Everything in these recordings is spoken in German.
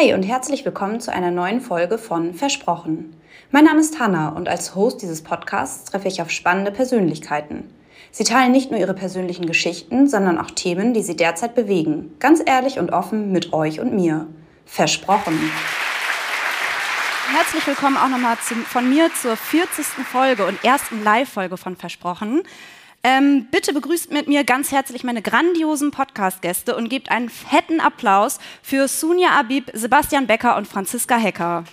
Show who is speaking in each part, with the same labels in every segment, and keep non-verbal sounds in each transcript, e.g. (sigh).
Speaker 1: Hi und herzlich willkommen zu einer neuen Folge von Versprochen. Mein Name ist Hanna und als Host dieses Podcasts treffe ich auf spannende Persönlichkeiten. Sie teilen nicht nur ihre persönlichen Geschichten, sondern auch Themen, die sie derzeit bewegen. Ganz ehrlich und offen mit euch und mir. Versprochen. Herzlich willkommen auch nochmal von mir zur 40. Folge und ersten Live-Folge von Versprochen. Ähm, bitte begrüßt mit mir ganz herzlich meine grandiosen Podcast-Gäste und gebt einen fetten Applaus für Sunja Abib, Sebastian Becker und Franziska Hecker.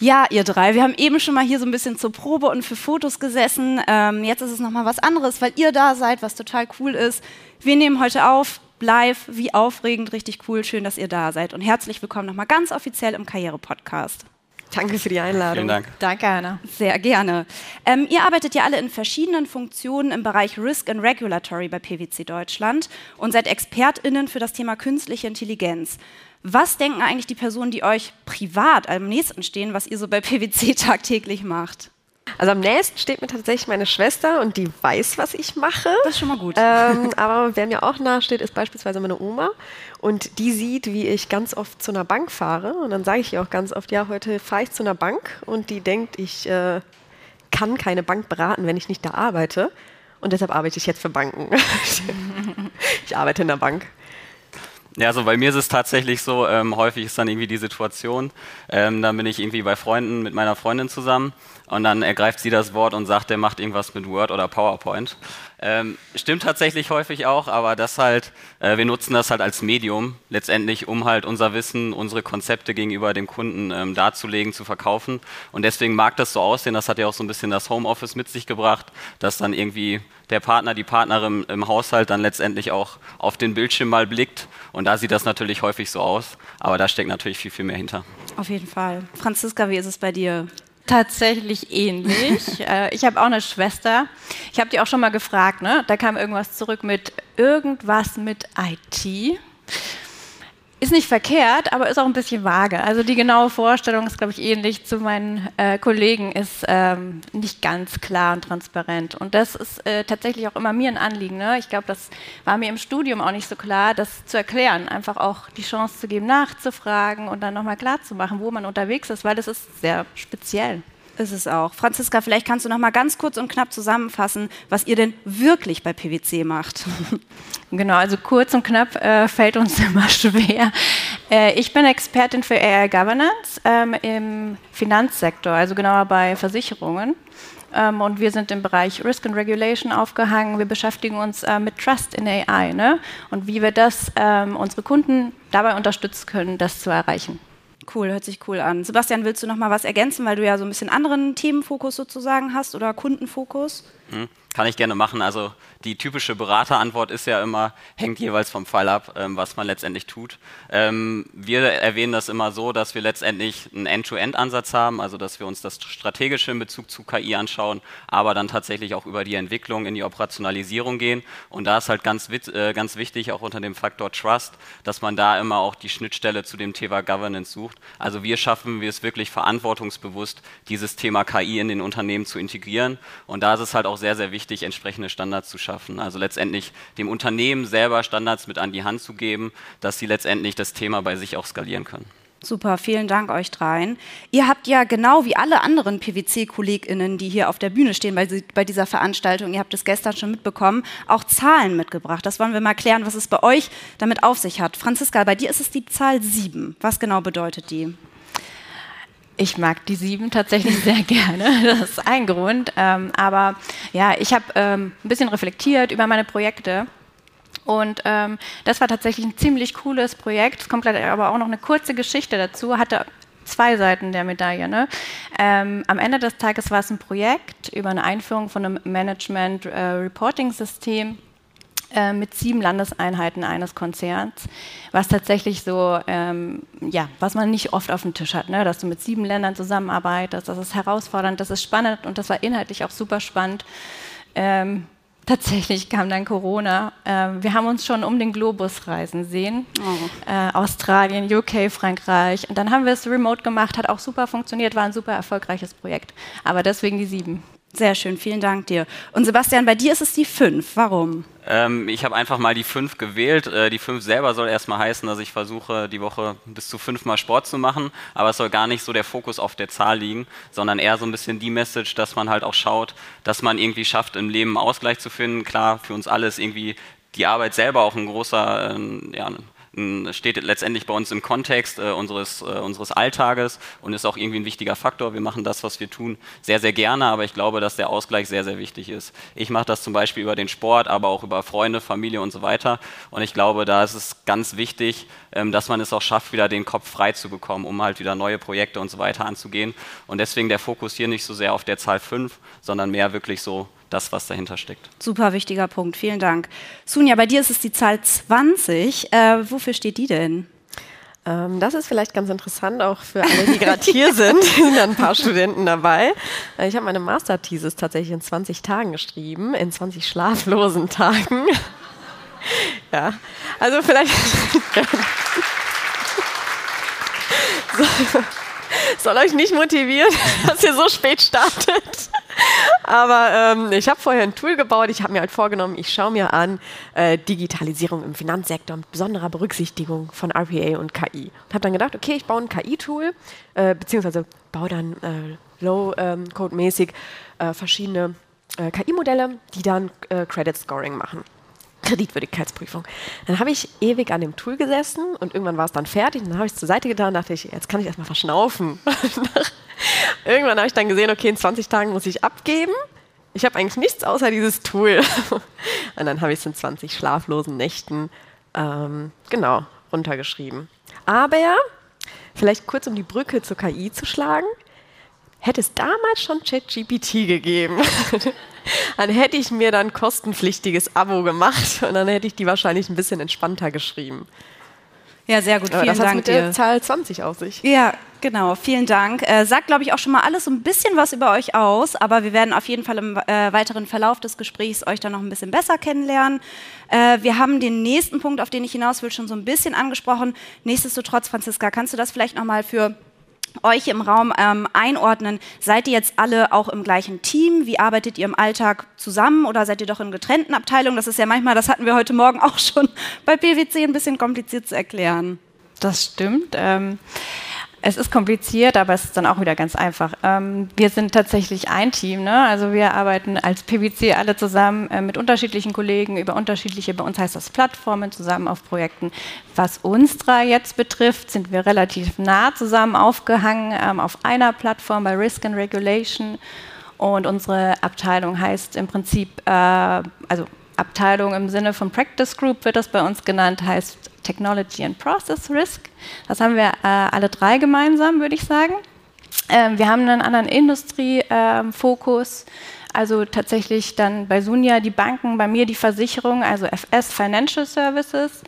Speaker 1: Ja, ihr drei, wir haben eben schon mal hier so ein bisschen zur Probe und für Fotos gesessen. Ähm, jetzt ist es nochmal was anderes, weil ihr da seid, was total cool ist. Wir nehmen heute auf live, wie aufregend, richtig cool. Schön, dass ihr da seid. Und herzlich willkommen nochmal ganz offiziell im Karriere-Podcast.
Speaker 2: Danke für die Einladung.
Speaker 3: Vielen Dank.
Speaker 2: Danke, Anna.
Speaker 1: Sehr gerne. Ähm, ihr arbeitet ja alle in verschiedenen Funktionen im Bereich Risk and Regulatory bei PwC Deutschland und seid ExpertInnen für das Thema künstliche Intelligenz. Was denken eigentlich die Personen, die euch privat am nächsten stehen, was ihr so bei PwC (laughs) tagtäglich macht?
Speaker 2: Also am nächsten steht mir tatsächlich meine Schwester und die weiß, was ich mache.
Speaker 1: Das ist schon mal gut.
Speaker 2: Ähm, (laughs) aber wer mir auch nachsteht, ist beispielsweise meine Oma. Und die sieht, wie ich ganz oft zu einer Bank fahre. Und dann sage ich ihr auch ganz oft, ja, heute fahre ich zu einer Bank. Und die denkt, ich äh, kann keine Bank beraten, wenn ich nicht da arbeite. Und deshalb arbeite ich jetzt für Banken. (laughs) ich arbeite in der Bank.
Speaker 3: Ja, also bei mir ist es tatsächlich so, ähm, häufig ist dann irgendwie die Situation, ähm, dann bin ich irgendwie bei Freunden mit meiner Freundin zusammen und dann ergreift sie das Wort und sagt, der macht irgendwas mit Word oder PowerPoint. Ähm, stimmt tatsächlich häufig auch, aber das halt, äh, wir nutzen das halt als Medium letztendlich, um halt unser Wissen, unsere Konzepte gegenüber dem Kunden ähm, darzulegen, zu verkaufen. Und deswegen mag das so aussehen, das hat ja auch so ein bisschen das Homeoffice mit sich gebracht, dass dann irgendwie der Partner, die Partnerin im Haushalt dann letztendlich auch auf den Bildschirm mal blickt. Und da sieht das natürlich häufig so aus, aber da steckt natürlich viel, viel mehr hinter.
Speaker 1: Auf jeden Fall. Franziska, wie ist es bei dir?
Speaker 4: Tatsächlich ähnlich. (laughs) Äh, ich habe auch eine Schwester. Ich habe die auch schon mal gefragt. Ne? Da kam irgendwas zurück mit irgendwas mit IT. Ist nicht verkehrt, aber ist auch ein bisschen vage. Also die genaue Vorstellung ist, glaube ich, ähnlich zu meinen äh, Kollegen, ist ähm, nicht ganz klar und transparent. Und das ist äh, tatsächlich auch immer mir ein Anliegen. Ne? Ich glaube, das war mir im Studium auch nicht so klar, das zu erklären, einfach auch die Chance zu geben, nachzufragen und dann nochmal klarzumachen, wo man unterwegs ist, weil das ist sehr speziell.
Speaker 1: Ist es auch. Franziska, vielleicht kannst du noch mal ganz kurz und knapp zusammenfassen, was ihr denn wirklich bei PwC macht. (laughs)
Speaker 4: Genau, also kurz und knapp äh, fällt uns (laughs) immer schwer. Äh, ich bin Expertin für AI Governance ähm, im Finanzsektor, also genauer bei Versicherungen. Ähm, und wir sind im Bereich Risk and Regulation aufgehangen. Wir beschäftigen uns äh, mit Trust in AI ne? und wie wir das ähm, unsere Kunden dabei unterstützen können, das zu erreichen.
Speaker 1: Cool, hört sich cool an. Sebastian, willst du noch mal was ergänzen, weil du ja so ein bisschen anderen Themenfokus sozusagen hast oder Kundenfokus?
Speaker 3: Hm, kann ich gerne machen. Also die typische Beraterantwort ist ja immer, hängt jeweils vom Fall ab, ähm, was man letztendlich tut. Ähm, wir erwähnen das immer so, dass wir letztendlich einen End-to-End-Ansatz haben, also dass wir uns das Strategische in Bezug zu KI anschauen, aber dann tatsächlich auch über die Entwicklung in die Operationalisierung gehen. Und da ist halt ganz, äh, ganz wichtig, auch unter dem Faktor Trust, dass man da immer auch die Schnittstelle zu dem Thema Governance sucht. Also wir schaffen wir es wirklich verantwortungsbewusst, dieses Thema KI in den Unternehmen zu integrieren. Und da ist es halt auch sehr, sehr wichtig, entsprechende Standards zu schaffen schaffen. Also letztendlich dem Unternehmen selber Standards mit an die Hand zu geben, dass sie letztendlich das Thema bei sich auch skalieren können.
Speaker 1: Super, vielen Dank euch dreien. Ihr habt ja genau wie alle anderen PwC-KollegInnen, die hier auf der Bühne stehen bei, bei, dieser Veranstaltung, ihr habt es gestern schon mitbekommen, auch Zahlen mitgebracht. Das wollen wir mal klären, was es bei euch damit auf sich hat. Franziska, bei dir ist es die Zahl 7. Was genau bedeutet die?
Speaker 4: Ich mag die sieben tatsächlich sehr (laughs) gerne. Das ist ein Grund. Ähm, aber ja, ich habe ähm, ein bisschen reflektiert über meine Projekte. Und ähm, das war tatsächlich ein ziemlich cooles Projekt. Es kommt aber auch noch eine kurze Geschichte dazu. Hatte zwei Seiten der Medaille. Ne? Ähm, am Ende des Tages war es ein Projekt über eine Einführung von einem Management-Reporting-System. Äh, äh, mit sieben Landeseinheiten eines Konzerns, was tatsächlich so, ähm, ja, was man nicht oft auf dem Tisch hat, ne? dass du mit sieben Ländern zusammenarbeitest, das ist herausfordernd, das ist spannend und das war inhaltlich auch super spannend. Ähm, tatsächlich kam dann Corona. Ähm, wir haben uns schon um den Globus reisen sehen. Oh. Äh, Australien, UK, Frankreich. Und dann haben wir es remote gemacht, hat auch super funktioniert, war ein super erfolgreiches Projekt. Aber deswegen die sieben.
Speaker 1: Sehr schön, vielen Dank dir. Und Sebastian, bei dir ist es die 5. Warum?
Speaker 3: Ähm, ich habe einfach mal die 5 gewählt. Äh, die 5 selber soll erstmal heißen, dass ich versuche, die Woche bis zu fünfmal Sport zu machen. Aber es soll gar nicht so der Fokus auf der Zahl liegen, sondern eher so ein bisschen die Message, dass man halt auch schaut, dass man irgendwie schafft, im Leben einen Ausgleich zu finden. Klar, für uns alle ist irgendwie die Arbeit selber auch ein großer, äh, ja, steht letztendlich bei uns im Kontext äh, unseres, äh, unseres Alltages und ist auch irgendwie ein wichtiger Faktor. Wir machen das, was wir tun, sehr, sehr gerne, aber ich glaube, dass der Ausgleich sehr, sehr wichtig ist. Ich mache das zum Beispiel über den Sport, aber auch über Freunde, Familie und so weiter. Und ich glaube, da ist es ganz wichtig, ähm, dass man es auch schafft, wieder den Kopf frei zu bekommen, um halt wieder neue Projekte und so weiter anzugehen. Und deswegen der Fokus hier nicht so sehr auf der Zahl 5, sondern mehr wirklich so das, was dahinter steckt.
Speaker 1: Super wichtiger Punkt, vielen Dank. Sunja, bei dir ist es die Zahl 20. Äh, wofür steht die denn?
Speaker 2: Ähm, das ist vielleicht ganz interessant, auch für alle, die gerade hier (laughs) sind. Es (laughs) sind ein paar Studenten dabei. Äh, ich habe meine Masterthesis tatsächlich in 20 Tagen geschrieben, in 20 schlaflosen Tagen. (laughs) ja, also vielleicht. so, soll euch nicht motivieren, dass ihr so spät startet. Aber ähm, ich habe vorher ein Tool gebaut. Ich habe mir halt vorgenommen, ich schaue mir an äh, Digitalisierung im Finanzsektor mit besonderer Berücksichtigung von RPA und KI. Und habe dann gedacht, okay, ich baue ein KI-Tool, äh, beziehungsweise baue dann äh, Low-Code-mäßig ähm, äh, verschiedene äh, KI-Modelle, die dann äh, Credit Scoring machen. Kreditwürdigkeitsprüfung. Dann habe ich ewig an dem Tool gesessen und irgendwann war es dann fertig. Dann habe ich es zur Seite getan und dachte ich, jetzt kann ich erstmal verschnaufen. (laughs) irgendwann habe ich dann gesehen, okay, in 20 Tagen muss ich abgeben. Ich habe eigentlich nichts außer dieses Tool. (laughs) und dann habe ich es in 20 schlaflosen Nächten ähm, genau runtergeschrieben. Aber vielleicht kurz um die Brücke zur KI zu schlagen hätte es damals schon ChatGPT gegeben, (laughs) dann hätte ich mir dann kostenpflichtiges Abo gemacht und dann hätte ich die wahrscheinlich ein bisschen entspannter geschrieben.
Speaker 1: Ja, sehr gut.
Speaker 2: Vielen
Speaker 1: das
Speaker 2: Dank. mit der Zahl 20 auf sich.
Speaker 1: Ja, genau. Vielen Dank. Äh, sagt, glaube ich, auch schon mal alles so ein bisschen was über euch aus, aber wir werden auf jeden Fall im äh, weiteren Verlauf des Gesprächs euch dann noch ein bisschen besser kennenlernen. Äh, wir haben den nächsten Punkt, auf den ich hinaus will, schon so ein bisschen angesprochen. Nichtsdestotrotz, Franziska, kannst du das vielleicht noch mal für euch im Raum ähm, einordnen. Seid ihr jetzt alle auch im gleichen Team? Wie arbeitet ihr im Alltag zusammen oder seid ihr doch in getrennten Abteilungen? Das ist ja manchmal, das hatten wir heute Morgen auch schon (laughs) bei PwC, ein bisschen kompliziert zu erklären.
Speaker 4: Das stimmt. Ähm, es ist kompliziert, aber es ist dann auch wieder ganz einfach. Ähm, wir sind tatsächlich ein Team. Ne? Also wir arbeiten als PwC alle zusammen äh, mit unterschiedlichen Kollegen über unterschiedliche, bei uns heißt das Plattformen, zusammen auf Projekten. Was uns drei jetzt betrifft, sind wir relativ nah zusammen aufgehangen ähm, auf einer Plattform bei Risk and Regulation. Und unsere Abteilung heißt im Prinzip, äh, also Abteilung im Sinne von Practice Group wird das bei uns genannt, heißt Technology and Process Risk. Das haben wir äh, alle drei gemeinsam, würde ich sagen. Ähm, wir haben einen anderen Industriefokus. Also tatsächlich dann bei Sunja die Banken, bei mir die Versicherung, also FS Financial Services,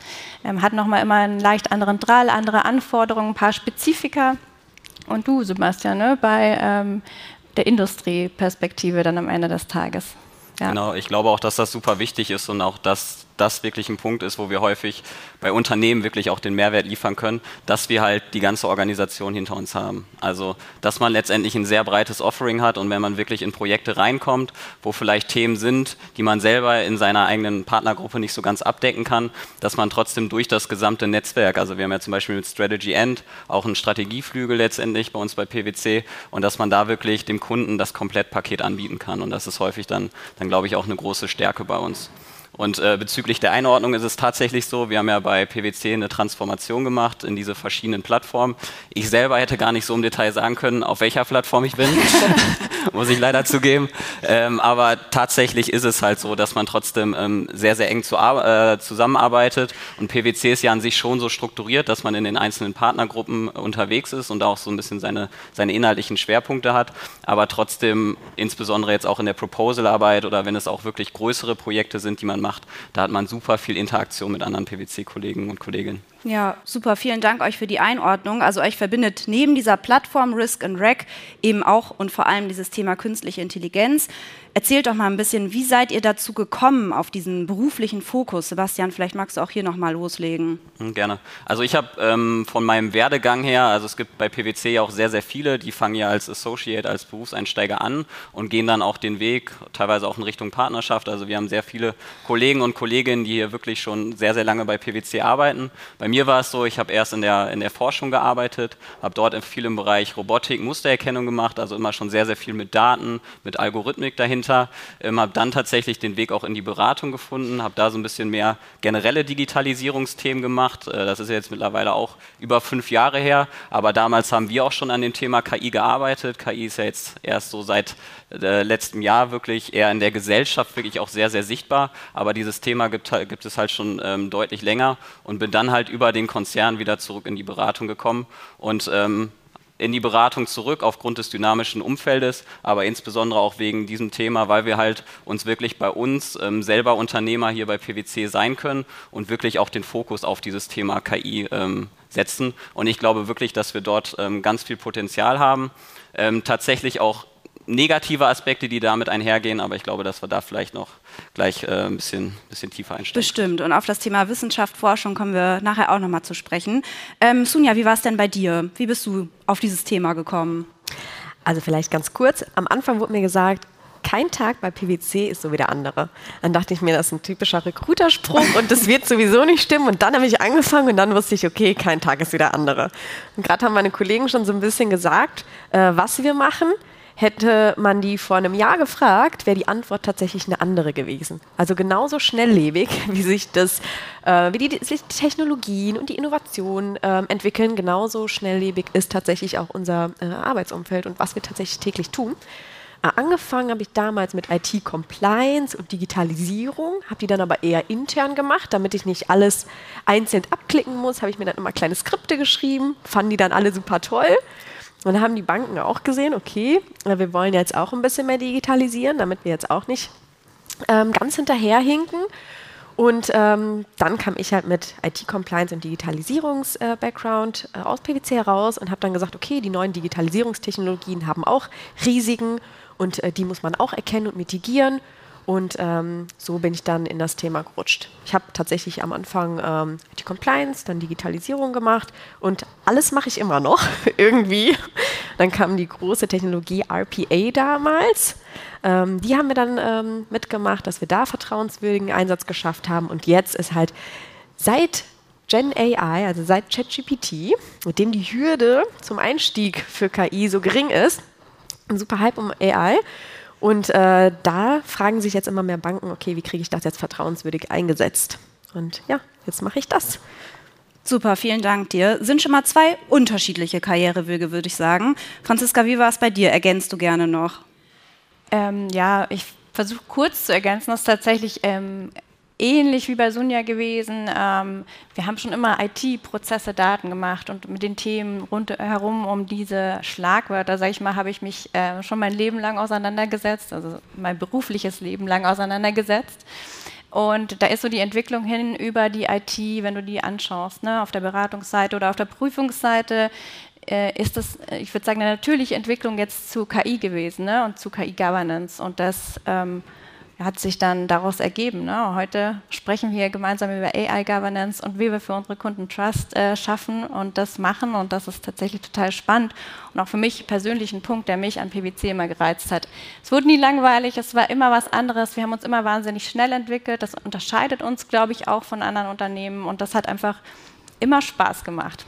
Speaker 4: ähm, hat nochmal immer einen leicht anderen Drall, andere Anforderungen, ein paar Spezifika. Und du, Sebastian, ne, bei ähm, der Industrieperspektive dann am Ende des Tages.
Speaker 3: Ja. Genau, ich glaube auch, dass das super wichtig ist und auch, dass das wirklich ein Punkt ist, wo wir häufig bei Unternehmen wirklich auch den Mehrwert liefern können, dass wir halt die ganze Organisation hinter uns haben. Also, dass man letztendlich ein sehr breites Offering hat und wenn man wirklich in Projekte reinkommt, wo vielleicht Themen sind, die man selber in seiner eigenen Partnergruppe nicht so ganz abdecken kann, dass man trotzdem durch das gesamte Netzwerk, also wir haben ja zum Beispiel mit Strategy End auch einen Strategieflügel letztendlich bei uns bei PwC und dass man da wirklich dem Kunden das Komplettpaket anbieten kann und das ist häufig dann, dann glaube ich auch eine große Stärke bei uns. Und äh, bezüglich der Einordnung ist es tatsächlich so, wir haben ja bei PwC eine Transformation gemacht in diese verschiedenen Plattformen. Ich selber hätte gar nicht so im Detail sagen können, auf welcher Plattform ich bin, (laughs) muss ich leider zugeben. Ähm, aber tatsächlich ist es halt so, dass man trotzdem ähm, sehr, sehr eng zu, äh, zusammenarbeitet. Und PwC ist ja an sich schon so strukturiert, dass man in den einzelnen Partnergruppen unterwegs ist und auch so ein bisschen seine, seine inhaltlichen Schwerpunkte hat. Aber trotzdem, insbesondere jetzt auch in der Proposal-Arbeit oder wenn es auch wirklich größere Projekte sind, die man macht, da hat man super viel Interaktion mit anderen PwC-Kollegen und Kolleginnen.
Speaker 1: Ja, super. Vielen Dank euch für die Einordnung. Also euch verbindet neben dieser Plattform Risk and Rec eben auch und vor allem dieses Thema künstliche Intelligenz. Erzählt doch mal ein bisschen, wie seid ihr dazu gekommen auf diesen beruflichen Fokus? Sebastian, vielleicht magst du auch hier noch mal loslegen.
Speaker 3: Hm, gerne. Also ich habe ähm, von meinem Werdegang her, also es gibt bei PwC ja auch sehr, sehr viele, die fangen ja als Associate, als Berufseinsteiger an und gehen dann auch den Weg, teilweise auch in Richtung Partnerschaft. Also wir haben sehr viele Kollegen und Kolleginnen, die hier wirklich schon sehr, sehr lange bei PwC arbeiten. Bei mir war es so, ich habe erst in der, in der Forschung gearbeitet, habe dort viel im Bereich Robotik, Mustererkennung gemacht, also immer schon sehr, sehr viel mit Daten, mit Algorithmik dahinter dahinter, ähm, habe dann tatsächlich den Weg auch in die Beratung gefunden, habe da so ein bisschen mehr generelle Digitalisierungsthemen gemacht. Äh, das ist jetzt mittlerweile auch über fünf Jahre her, aber damals haben wir auch schon an dem Thema KI gearbeitet. KI ist ja jetzt erst so seit äh, letztem Jahr wirklich eher in der Gesellschaft wirklich auch sehr, sehr sichtbar, aber dieses Thema gibt, gibt es halt schon ähm, deutlich länger und bin dann halt über den Konzern wieder zurück in die Beratung gekommen und ähm, in die Beratung zurück aufgrund des dynamischen Umfeldes, aber insbesondere auch wegen diesem Thema, weil wir halt uns wirklich bei uns ähm, selber Unternehmer hier bei PwC sein können und wirklich auch den Fokus auf dieses Thema KI ähm, setzen. Und ich glaube wirklich, dass wir dort ähm, ganz viel Potenzial haben. Ähm, tatsächlich auch negative Aspekte, die damit einhergehen, aber ich glaube, dass wir da vielleicht noch gleich äh, ein bisschen, bisschen tiefer einsteigen.
Speaker 1: Bestimmt. Und auf das Thema Wissenschaft, Forschung kommen wir nachher auch nochmal zu sprechen. Ähm, Sunja, wie war es denn bei dir? Wie bist du auf dieses Thema gekommen?
Speaker 2: Also vielleicht ganz kurz. Am Anfang wurde mir gesagt, kein Tag bei PwC ist so wie der andere. Dann dachte ich mir, das ist ein typischer Recruiterspruch und das wird sowieso nicht stimmen. Und dann habe ich angefangen und dann wusste ich, okay, kein Tag ist wie der andere. Und gerade haben meine Kollegen schon so ein bisschen gesagt, äh, was wir machen. Hätte man die vor einem Jahr gefragt, wäre die Antwort tatsächlich eine andere gewesen. Also genauso schnelllebig, (laughs) wie sich das, äh, wie die, sich die Technologien und die Innovationen äh, entwickeln, genauso schnelllebig ist tatsächlich auch unser äh, Arbeitsumfeld und was wir tatsächlich täglich tun. Äh, angefangen habe ich damals mit IT-Compliance und Digitalisierung, habe die dann aber eher intern gemacht, damit ich nicht alles einzeln abklicken muss, habe ich mir dann immer kleine Skripte geschrieben, fanden die dann alle super toll und dann haben die Banken auch gesehen, okay, wir wollen jetzt auch ein bisschen mehr digitalisieren, damit wir jetzt auch nicht ähm, ganz hinterherhinken. Und ähm, dann kam ich halt mit IT-Compliance und Digitalisierungs-Background äh, äh, aus PwC heraus und habe dann gesagt, okay, die neuen Digitalisierungstechnologien haben auch Risiken und äh, die muss man auch erkennen und mitigieren. Und ähm, so bin ich dann in das Thema gerutscht. Ich habe tatsächlich am Anfang ähm, die Compliance, dann Digitalisierung gemacht und alles mache ich immer noch (laughs) irgendwie. Dann kam die große Technologie RPA damals. Ähm, die haben wir dann ähm, mitgemacht, dass wir da vertrauenswürdigen Einsatz geschafft haben. Und jetzt ist halt seit Gen AI, also seit ChatGPT, mit dem die Hürde zum Einstieg für KI so gering ist, ein super Hype um AI. Und äh, da fragen sich jetzt immer mehr Banken, okay, wie kriege ich das jetzt vertrauenswürdig eingesetzt? Und ja, jetzt mache ich das.
Speaker 1: Super, vielen Dank dir. Sind schon mal zwei unterschiedliche Karrierewege, würde ich sagen. Franziska, wie war es bei dir? Ergänzt du gerne noch?
Speaker 4: Ähm, ja, ich versuche kurz zu ergänzen. Das ist tatsächlich ähm, ähnlich wie bei Sunja gewesen. Ähm, wir haben schon immer IT-Prozesse, Daten gemacht und mit den Themen rundherum um diese Schlagwörter, sage ich mal, habe ich mich äh, schon mein Leben lang auseinandergesetzt, also mein berufliches Leben lang auseinandergesetzt. Und da ist so die Entwicklung hin über die IT, wenn du die anschaust, ne, auf der Beratungsseite oder auf der Prüfungsseite, äh, ist das, äh, ich würde sagen, eine natürliche Entwicklung jetzt zu KI gewesen ne, und zu KI-Governance. Und das ähm, hat sich dann daraus ergeben. Ne? Heute sprechen wir gemeinsam über AI-Governance und wie wir für unsere Kunden Trust äh, schaffen und das machen. Und das ist tatsächlich total spannend und auch für mich persönlich ein Punkt, der mich an PwC immer gereizt hat. Es wurde nie langweilig, es war immer was anderes. Wir haben uns immer wahnsinnig schnell entwickelt. Das unterscheidet uns, glaube ich, auch von anderen Unternehmen und das hat einfach immer Spaß gemacht.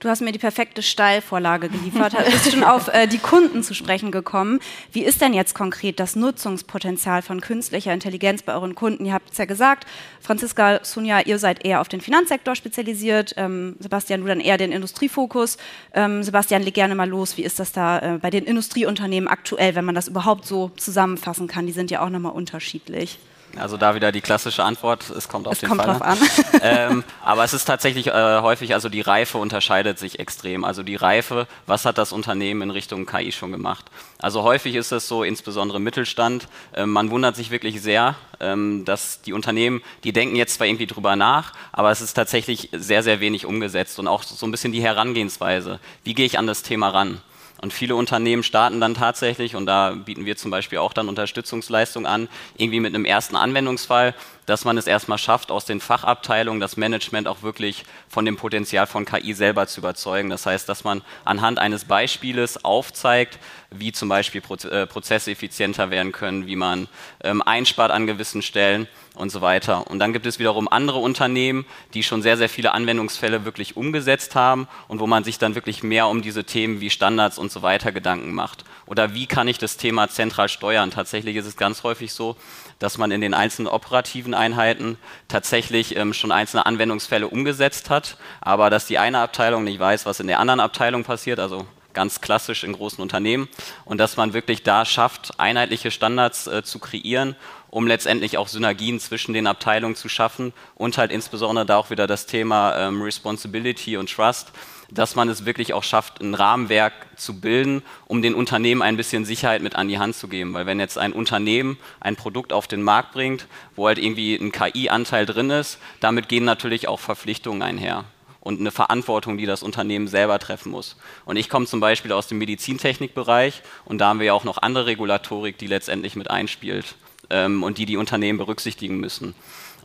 Speaker 1: Du hast mir die perfekte Steilvorlage geliefert, bist schon auf äh, die Kunden zu sprechen gekommen. Wie ist denn jetzt konkret das Nutzungspotenzial von künstlicher Intelligenz bei euren Kunden? Ihr habt es ja gesagt, Franziska, Sonja, ihr seid eher auf den Finanzsektor spezialisiert, ähm, Sebastian, du dann eher den Industriefokus. Ähm, Sebastian, leg gerne mal los. Wie ist das da äh, bei den Industrieunternehmen aktuell, wenn man das überhaupt so zusammenfassen kann? Die sind ja auch nochmal unterschiedlich.
Speaker 3: Also da wieder die klassische Antwort, es kommt auf
Speaker 1: es
Speaker 3: den
Speaker 1: kommt
Speaker 3: Fall
Speaker 1: drauf an. (laughs)
Speaker 3: ähm, aber es ist tatsächlich äh, häufig, also die Reife unterscheidet sich extrem. Also die Reife, was hat das Unternehmen in Richtung KI schon gemacht? Also häufig ist es so, insbesondere im Mittelstand, äh, man wundert sich wirklich sehr, ähm, dass die Unternehmen, die denken jetzt zwar irgendwie drüber nach, aber es ist tatsächlich sehr, sehr wenig umgesetzt und auch so ein bisschen die Herangehensweise. Wie gehe ich an das Thema ran? Und viele Unternehmen starten dann tatsächlich, und da bieten wir zum Beispiel auch dann Unterstützungsleistung an, irgendwie mit einem ersten Anwendungsfall, dass man es erstmal schafft, aus den Fachabteilungen das Management auch wirklich von dem Potenzial von KI selber zu überzeugen. Das heißt, dass man anhand eines Beispieles aufzeigt, wie zum Beispiel äh, Prozesse effizienter werden können, wie man ähm, einspart an gewissen Stellen und so weiter. Und dann gibt es wiederum andere Unternehmen, die schon sehr, sehr viele Anwendungsfälle wirklich umgesetzt haben und wo man sich dann wirklich mehr um diese Themen wie Standards und so weiter Gedanken macht. Oder wie kann ich das Thema zentral steuern? Tatsächlich ist es ganz häufig so, dass man in den einzelnen operativen Einheiten tatsächlich ähm, schon einzelne Anwendungsfälle umgesetzt hat, aber dass die eine Abteilung nicht weiß, was in der anderen Abteilung passiert, also ganz klassisch in großen Unternehmen, und dass man wirklich da schafft, einheitliche Standards äh, zu kreieren, um letztendlich auch Synergien zwischen den Abteilungen zu schaffen und halt insbesondere da auch wieder das Thema ähm, Responsibility und Trust, dass man es wirklich auch schafft, ein Rahmenwerk zu bilden, um den Unternehmen ein bisschen Sicherheit mit an die Hand zu geben. Weil wenn jetzt ein Unternehmen ein Produkt auf den Markt bringt, wo halt irgendwie ein KI-Anteil drin ist, damit gehen natürlich auch Verpflichtungen einher und eine Verantwortung, die das Unternehmen selber treffen muss. Und ich komme zum Beispiel aus dem Medizintechnikbereich und da haben wir ja auch noch andere Regulatorik, die letztendlich mit einspielt ähm, und die die Unternehmen berücksichtigen müssen.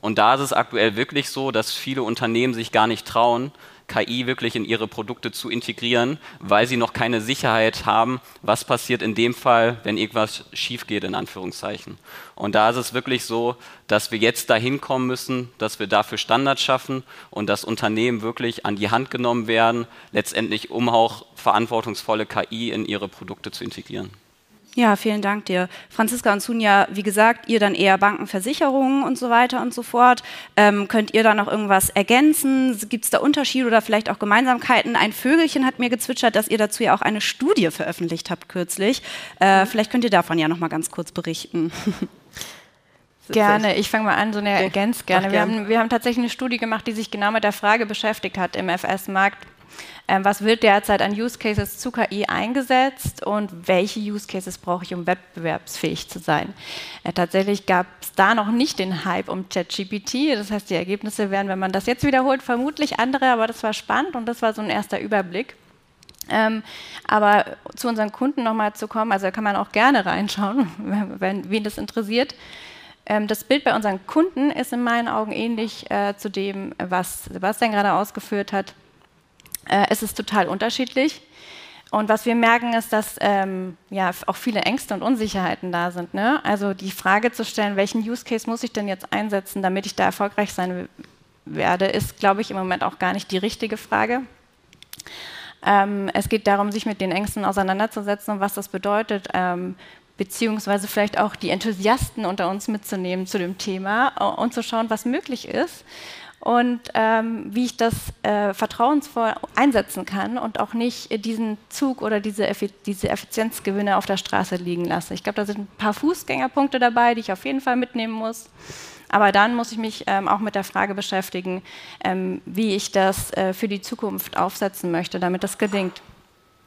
Speaker 3: Und da ist es aktuell wirklich so, dass viele Unternehmen sich gar nicht trauen, KI wirklich in ihre Produkte zu integrieren, weil sie noch keine Sicherheit haben, was passiert in dem Fall, wenn irgendwas schief geht, in Anführungszeichen. Und da ist es wirklich so, dass wir jetzt dahin kommen müssen, dass wir dafür Standards schaffen und dass Unternehmen wirklich an die Hand genommen werden, letztendlich um auch verantwortungsvolle KI in ihre Produkte zu integrieren.
Speaker 1: Ja, vielen Dank dir. Franziska und Sunja, wie gesagt, ihr dann eher Banken, Versicherungen und so weiter und so fort. Ähm, könnt ihr da noch irgendwas ergänzen? Gibt es da Unterschiede oder vielleicht auch Gemeinsamkeiten? Ein Vögelchen hat mir gezwitschert, dass ihr dazu ja auch eine Studie veröffentlicht habt kürzlich. Äh, vielleicht könnt ihr davon ja noch mal ganz kurz berichten. (laughs)
Speaker 4: Gerne, ich fange mal an, so eine ergänzt gerne. Wir haben, wir haben tatsächlich eine Studie gemacht, die sich genau mit der Frage beschäftigt hat im FS-Markt was wird derzeit an Use Cases zu KI eingesetzt und welche Use Cases brauche ich, um wettbewerbsfähig zu sein? Äh, tatsächlich gab es da noch nicht den Hype um ChatGPT. Das heißt, die Ergebnisse wären, wenn man das jetzt wiederholt, vermutlich andere, aber das war spannend und das war so ein erster Überblick. Ähm, aber zu unseren Kunden nochmal zu kommen, also da kann man auch gerne reinschauen, (laughs) wenn, wen das interessiert. Ähm, das Bild bei unseren Kunden ist in meinen Augen ähnlich äh, zu dem, was Sebastian gerade ausgeführt hat. Äh, es ist total unterschiedlich. Und was wir merken, ist, dass ähm, ja, auch viele Ängste und Unsicherheiten da sind. Ne? Also die Frage zu stellen, welchen Use Case muss ich denn jetzt einsetzen, damit ich da erfolgreich sein werde, ist, glaube ich, im Moment auch gar nicht die richtige Frage. Ähm, es geht darum, sich mit den Ängsten auseinanderzusetzen und was das bedeutet, ähm, beziehungsweise vielleicht auch die Enthusiasten unter uns mitzunehmen zu dem Thema und zu schauen, was möglich ist und ähm, wie ich das äh, vertrauensvoll einsetzen kann und auch nicht diesen Zug oder diese, Effi diese Effizienzgewinne auf der Straße liegen lasse. Ich glaube, da sind ein paar Fußgängerpunkte dabei, die ich auf jeden Fall mitnehmen muss. Aber dann muss ich mich ähm, auch mit der Frage beschäftigen, ähm, wie ich das äh, für die Zukunft aufsetzen möchte, damit das gelingt.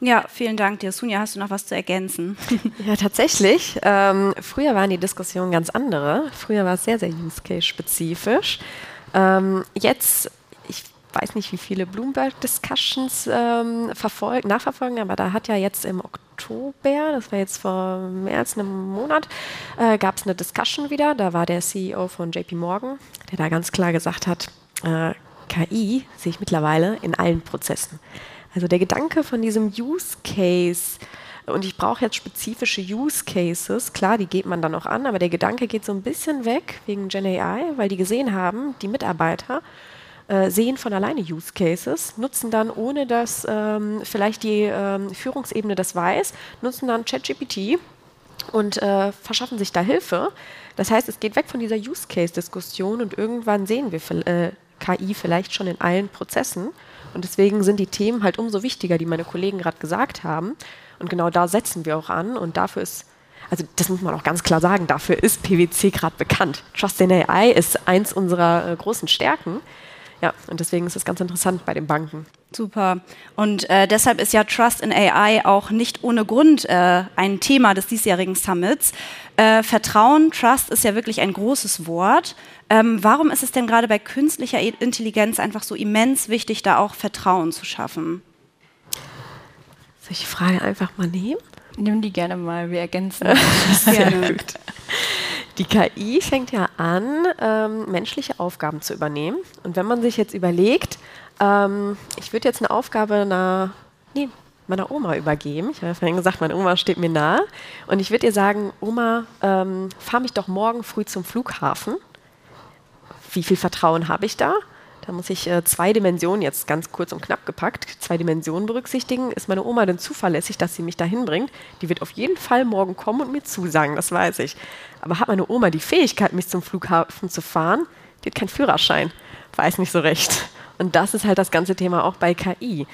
Speaker 1: Ja, vielen Dank dir. Sunja, hast du noch was zu ergänzen? (laughs)
Speaker 2: Ja, tatsächlich. Ähm, früher waren die Diskussionen ganz andere. Früher war es sehr, sehr use-case-spezifisch. Ähm, jetzt, ich weiß nicht, wie viele Bloomberg-Discussions ähm, nachverfolgen, aber da hat ja jetzt im Oktober, das war jetzt vor mehr als einem Monat, äh, gab es eine Discussion wieder. Da war der CEO von JP Morgan, der da ganz klar gesagt hat, äh, KI sehe ich mittlerweile in allen Prozessen. Also der Gedanke von diesem Use Case, und ich brauche jetzt spezifische Use Cases. Klar, die geht man dann auch an, aber der Gedanke geht so ein bisschen weg wegen Gen AI, weil die gesehen haben, die Mitarbeiter äh, sehen von alleine Use Cases, nutzen dann, ohne dass ähm, vielleicht die ähm, Führungsebene das weiß, nutzen dann ChatGPT und äh, verschaffen sich da Hilfe. Das heißt, es geht weg von dieser Use Case-Diskussion und irgendwann sehen wir äh, KI vielleicht schon in allen Prozessen. Und deswegen sind die Themen halt umso wichtiger, die meine Kollegen gerade gesagt haben. Und genau da setzen wir auch an. Und dafür ist Also das muss man auch ganz klar sagen, dafür ist PwC gerade bekannt. Trust in AI ist eins unserer äh, großen Stärken. Ja, und deswegen ist es ganz interessant bei den Banken.
Speaker 1: Super. Und äh, deshalb ist ja Trust in AI auch nicht ohne Grund äh, ein Thema des diesjährigen Summits. Äh, Vertrauen, Trust ist ja wirklich ein großes Wort. Ähm, warum ist es denn gerade bei künstlicher Intelligenz einfach so immens wichtig, da auch Vertrauen zu schaffen?
Speaker 2: Soll ich die Frage einfach mal nehmen?
Speaker 4: Nimm die gerne mal, wir ergänzen. (laughs)
Speaker 2: Sehr gut. Die KI fängt ja an, ähm, menschliche Aufgaben zu übernehmen. Und wenn man sich jetzt überlegt, ähm, ich würde jetzt eine Aufgabe einer, nee, meiner Oma übergeben. Ich habe ja vorhin gesagt, meine Oma steht mir nahe. Und ich würde ihr sagen, Oma, ähm, fahr mich doch morgen früh zum Flughafen. Wie viel Vertrauen habe ich da? Da muss ich äh, zwei Dimensionen, jetzt ganz kurz und knapp gepackt, zwei Dimensionen berücksichtigen. Ist meine Oma denn zuverlässig, dass sie mich dahin bringt? Die wird auf jeden Fall morgen kommen und mir zusagen, das weiß ich. Aber hat meine Oma die Fähigkeit, mich zum Flughafen zu fahren? Die hat keinen Führerschein. Weiß nicht so recht. Und das ist halt das ganze Thema auch bei KI.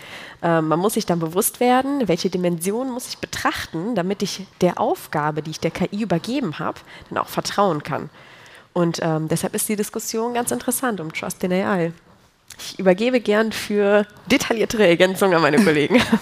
Speaker 2: Ähm, man muss sich dann bewusst werden, welche Dimensionen muss ich betrachten, damit ich der Aufgabe, die ich der KI übergeben habe, dann auch vertrauen kann. Und ähm, deshalb ist die Diskussion ganz interessant um Trust in AI. Ich übergebe gern für detailliertere Ergänzungen an meine Kollegen. (laughs)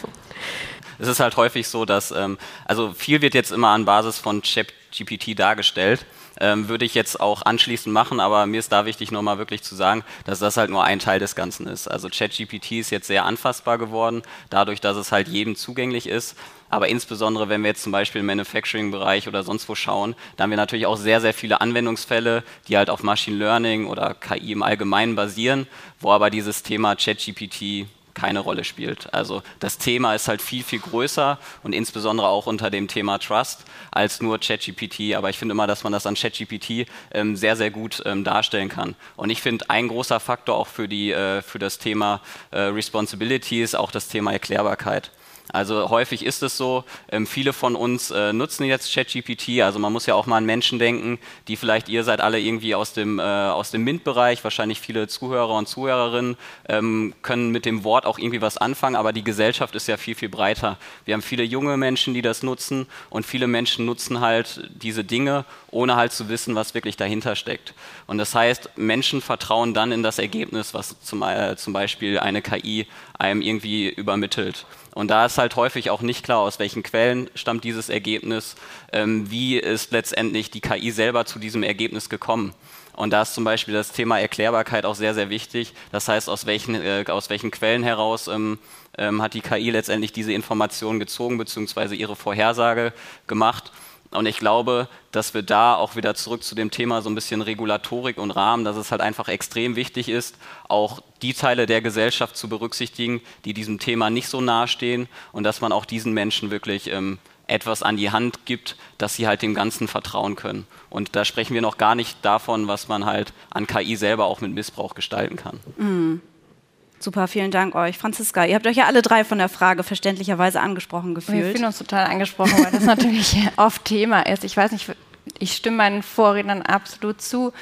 Speaker 3: Es ist halt häufig so, dass, ähm, also viel wird jetzt immer an Basis von ChatGPT dargestellt. Ähm, würde ich jetzt auch anschließend machen, aber mir ist da wichtig, nochmal wirklich zu sagen, dass das halt nur ein Teil des Ganzen ist. Also ChatGPT ist jetzt sehr anfassbar geworden, dadurch, dass es halt jedem zugänglich ist. Aber insbesondere, wenn wir jetzt zum Beispiel im Manufacturing-Bereich oder sonst wo schauen, da haben wir natürlich auch sehr, sehr viele Anwendungsfälle, die halt auf Machine Learning oder KI im Allgemeinen basieren, wo aber dieses Thema ChatGPT keine Rolle spielt. Also das Thema ist halt viel, viel größer und insbesondere auch unter dem Thema Trust als nur ChatGPT. Aber ich finde immer, dass man das an ChatGPT ähm, sehr, sehr gut ähm, darstellen kann. Und ich finde, ein großer Faktor auch für, die, äh, für das Thema äh, Responsibility ist auch das Thema Erklärbarkeit. Also häufig ist es so, ähm, viele von uns äh, nutzen jetzt ChatGPT, also man muss ja auch mal an Menschen denken, die vielleicht, ihr seid alle irgendwie aus dem, äh, aus dem MINT-Bereich, wahrscheinlich viele Zuhörer und Zuhörerinnen ähm, können mit dem Wort auch irgendwie was anfangen, aber die Gesellschaft ist ja viel, viel breiter. Wir haben viele junge Menschen, die das nutzen und viele Menschen nutzen halt diese Dinge, ohne halt zu wissen, was wirklich dahinter steckt. Und das heißt, Menschen vertrauen dann in das Ergebnis, was zum, äh, zum Beispiel eine KI einem irgendwie übermittelt. Und da ist halt häufig auch nicht klar, aus welchen Quellen stammt dieses Ergebnis, ähm, wie ist letztendlich die KI selber zu diesem Ergebnis gekommen. Und da ist zum Beispiel das Thema Erklärbarkeit auch sehr, sehr wichtig. Das heißt, aus welchen, äh, aus welchen Quellen heraus ähm, ähm, hat die KI letztendlich diese Informationen gezogen, beziehungsweise ihre Vorhersage gemacht. Und ich glaube, dass wir da auch wieder zurück zu dem Thema so ein bisschen Regulatorik und Rahmen, dass es halt einfach extrem wichtig ist, auch die Teile der Gesellschaft zu berücksichtigen, die diesem Thema nicht so nahestehen und dass man auch diesen Menschen wirklich ähm, etwas an die Hand gibt, dass sie halt dem Ganzen vertrauen können. Und da sprechen wir noch gar nicht davon, was man halt an KI selber auch mit Missbrauch gestalten kann.
Speaker 1: Mhm. Super, vielen Dank euch. Franziska, ihr habt euch ja alle drei von der Frage verständlicherweise angesprochen gefühlt.
Speaker 4: Wir fühlen uns total angesprochen, weil das natürlich (laughs) oft Thema ist. Ich weiß nicht, ich stimme meinen Vorrednern absolut zu.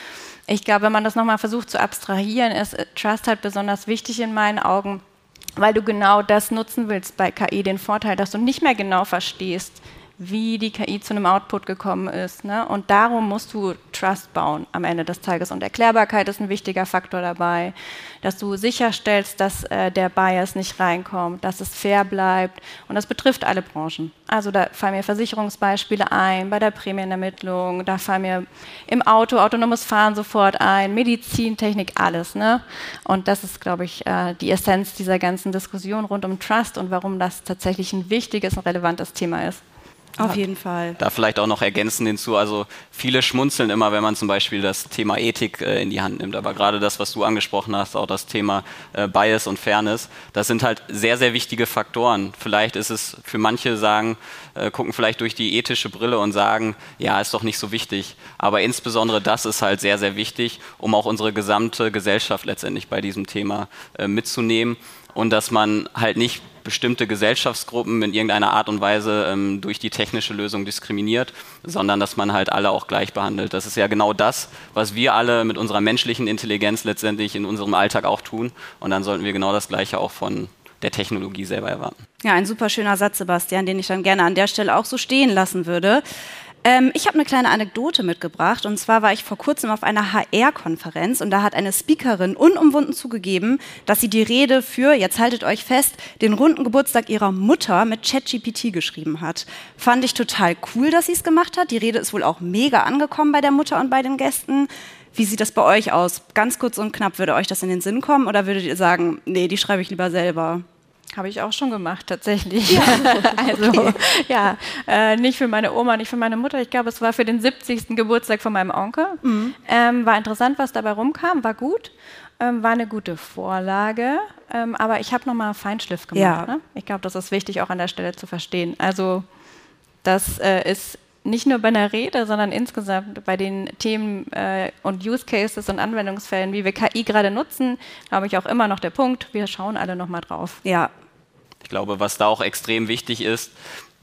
Speaker 4: Ich glaube, wenn man das nochmal versucht zu abstrahieren, ist Trust halt besonders wichtig in meinen Augen, weil du genau das nutzen willst bei KI, den Vorteil, dass du nicht mehr genau verstehst, wie die KI zu einem Output gekommen ist. Ne? Und darum musst du Trust bauen am Ende des Tages. Und Erklärbarkeit ist ein wichtiger Faktor dabei, dass du sicherstellst, dass äh, der Bias nicht reinkommt, dass es fair bleibt. Und das betrifft alle Branchen. Also da fallen mir Versicherungsbeispiele ein, bei der Prämienermittlung, da fallen mir im Auto autonomes Fahren sofort ein, Medizintechnik, alles. Ne? Und das ist, glaube ich, äh, die Essenz dieser ganzen Diskussion rund um Trust und warum das tatsächlich ein wichtiges und relevantes Thema ist.
Speaker 1: Auf jeden Fall.
Speaker 3: Da vielleicht auch noch ergänzend hinzu, also viele schmunzeln immer, wenn man zum Beispiel das Thema Ethik äh, in die Hand nimmt, aber gerade das, was du angesprochen hast, auch das Thema äh, Bias und Fairness, das sind halt sehr, sehr wichtige Faktoren. Vielleicht ist es für manche sagen, äh, gucken vielleicht durch die ethische Brille und sagen, ja, ist doch nicht so wichtig. Aber insbesondere das ist halt sehr, sehr wichtig, um auch unsere gesamte Gesellschaft letztendlich bei diesem Thema äh, mitzunehmen und dass man halt nicht bestimmte Gesellschaftsgruppen in irgendeiner Art und Weise ähm, durch die technische Lösung diskriminiert, sondern dass man halt alle auch gleich behandelt. Das ist ja genau das, was wir alle mit unserer menschlichen Intelligenz letztendlich in unserem Alltag auch tun. Und dann sollten wir genau das Gleiche auch von der Technologie selber erwarten.
Speaker 1: Ja, ein super schöner Satz, Sebastian, den ich dann gerne an der Stelle auch so stehen lassen würde. Ähm, ich habe eine kleine Anekdote mitgebracht. Und zwar war ich vor kurzem auf einer HR-Konferenz und da hat eine Speakerin unumwunden zugegeben, dass sie die Rede für, jetzt haltet euch fest, den runden Geburtstag ihrer Mutter mit ChatGPT geschrieben hat. Fand ich total cool, dass sie es gemacht hat. Die Rede ist wohl auch mega angekommen bei der Mutter und bei den Gästen. Wie sieht das bei euch aus? Ganz kurz und knapp, würde euch das in den Sinn kommen oder würdet ihr sagen, nee, die schreibe ich lieber selber?
Speaker 4: Habe ich auch schon gemacht, tatsächlich. Ja. (laughs) also, okay. ja, äh, nicht für meine Oma, nicht für meine Mutter. Ich glaube, es war für den 70. Geburtstag von meinem Onkel. Mhm. Ähm, war interessant, was dabei rumkam, war gut. Ähm, war eine gute Vorlage, ähm, aber ich habe nochmal Feinschliff gemacht. Ja. Ne? Ich glaube, das ist wichtig auch an der Stelle zu verstehen. Also, das äh, ist nicht nur bei einer Rede, sondern insgesamt bei den Themen äh, und Use Cases und Anwendungsfällen, wie wir KI gerade nutzen, glaube ich auch immer noch der Punkt, wir schauen alle nochmal drauf.
Speaker 3: Ja. Ich glaube, was da auch extrem wichtig ist,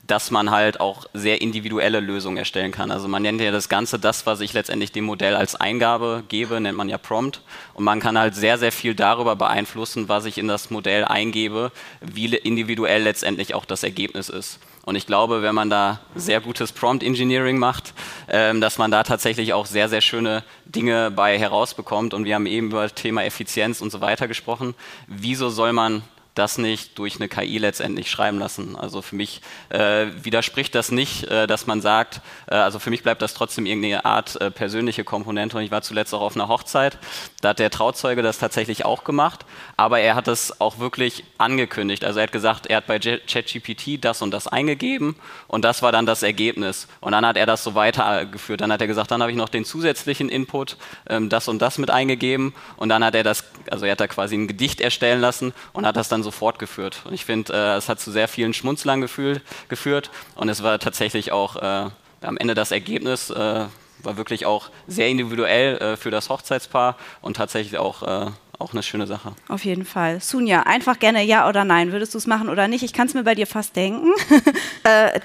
Speaker 3: dass man halt auch sehr individuelle Lösungen erstellen kann. Also man nennt ja das Ganze, das, was ich letztendlich dem Modell als Eingabe gebe, nennt man ja Prompt. Und man kann halt sehr, sehr viel darüber beeinflussen, was ich in das Modell eingebe, wie individuell letztendlich auch das Ergebnis ist. Und ich glaube, wenn man da sehr gutes Prompt Engineering macht, ähm, dass man da tatsächlich auch sehr, sehr schöne Dinge bei herausbekommt. Und wir haben eben über das Thema Effizienz und so weiter gesprochen. Wieso soll man das nicht durch eine KI letztendlich schreiben lassen. Also für mich äh, widerspricht das nicht, äh, dass man sagt, äh, also für mich bleibt das trotzdem irgendeine Art äh, persönliche Komponente. Und ich war zuletzt auch auf einer Hochzeit, da hat der Trauzeuge das tatsächlich auch gemacht, aber er hat es auch wirklich angekündigt. Also er hat gesagt, er hat bei ChatGPT das und das eingegeben und das war dann das Ergebnis. Und dann hat er das so weitergeführt. Dann hat er gesagt, dann habe ich noch den zusätzlichen Input, ähm, das und das mit eingegeben und dann hat er das, also er hat da quasi ein Gedicht erstellen lassen und hat das dann so so fortgeführt. Und ich finde, äh, es hat zu sehr vielen Schmunzlern geführt und es war tatsächlich auch äh, am Ende das Ergebnis. Äh, war wirklich auch sehr individuell äh, für das Hochzeitspaar und tatsächlich auch äh, auch eine schöne Sache.
Speaker 1: Auf jeden Fall. Sunja, einfach gerne ja oder nein. Würdest du es machen oder nicht? Ich kann es mir bei dir fast denken. (laughs)
Speaker 2: äh,